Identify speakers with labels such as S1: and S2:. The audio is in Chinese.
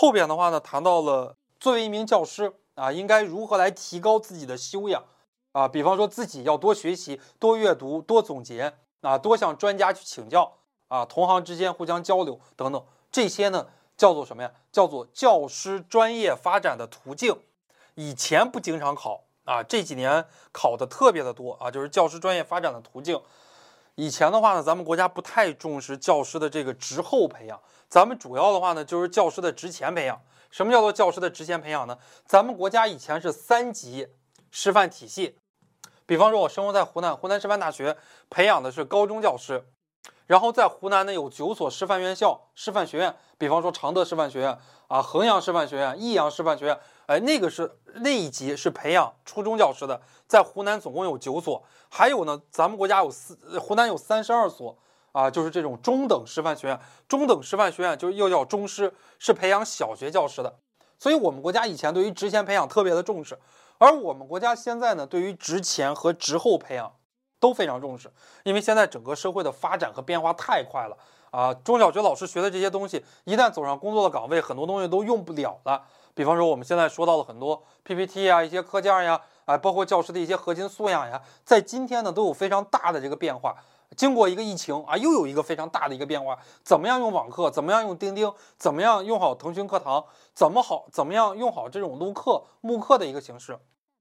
S1: 后边的话呢，谈到了作为一名教师啊，应该如何来提高自己的修养啊，比方说自己要多学习、多阅读、多总结啊，多向专家去请教啊，同行之间互相交流等等，这些呢叫做什么呀？叫做教师专业发展的途径。以前不经常考啊，这几年考的特别的多啊，就是教师专业发展的途径。以前的话呢，咱们国家不太重视教师的这个职后培养，咱们主要的话呢就是教师的职前培养。什么叫做教师的职前培养呢？咱们国家以前是三级师范体系，比方说我生活在湖南，湖南师范大学培养的是高中教师，然后在湖南呢有九所师范院校、师范学院，比方说常德师范学院啊、衡阳师范学院、益阳师范学院。哎，那个是那一级是培养初中教师的，在湖南总共有九所，还有呢，咱们国家有四，湖南有三十二所啊，就是这种中等师范学院。中等师范学院就又叫中师，是培养小学教师的。所以，我们国家以前对于职前培养特别的重视，而我们国家现在呢，对于职前和职后培养都非常重视，因为现在整个社会的发展和变化太快了啊，中小学老师学的这些东西，一旦走上工作的岗位，很多东西都用不了了。比方说，我们现在说到了很多 PPT 啊，一些课件呀，啊，包括教师的一些核心素养呀，在今天呢都有非常大的这个变化。经过一个疫情啊，又有一个非常大的一个变化。怎么样用网课？怎么样用钉钉？怎么样用好腾讯课堂？怎么好？怎么样用好这种录课、慕课的一个形式？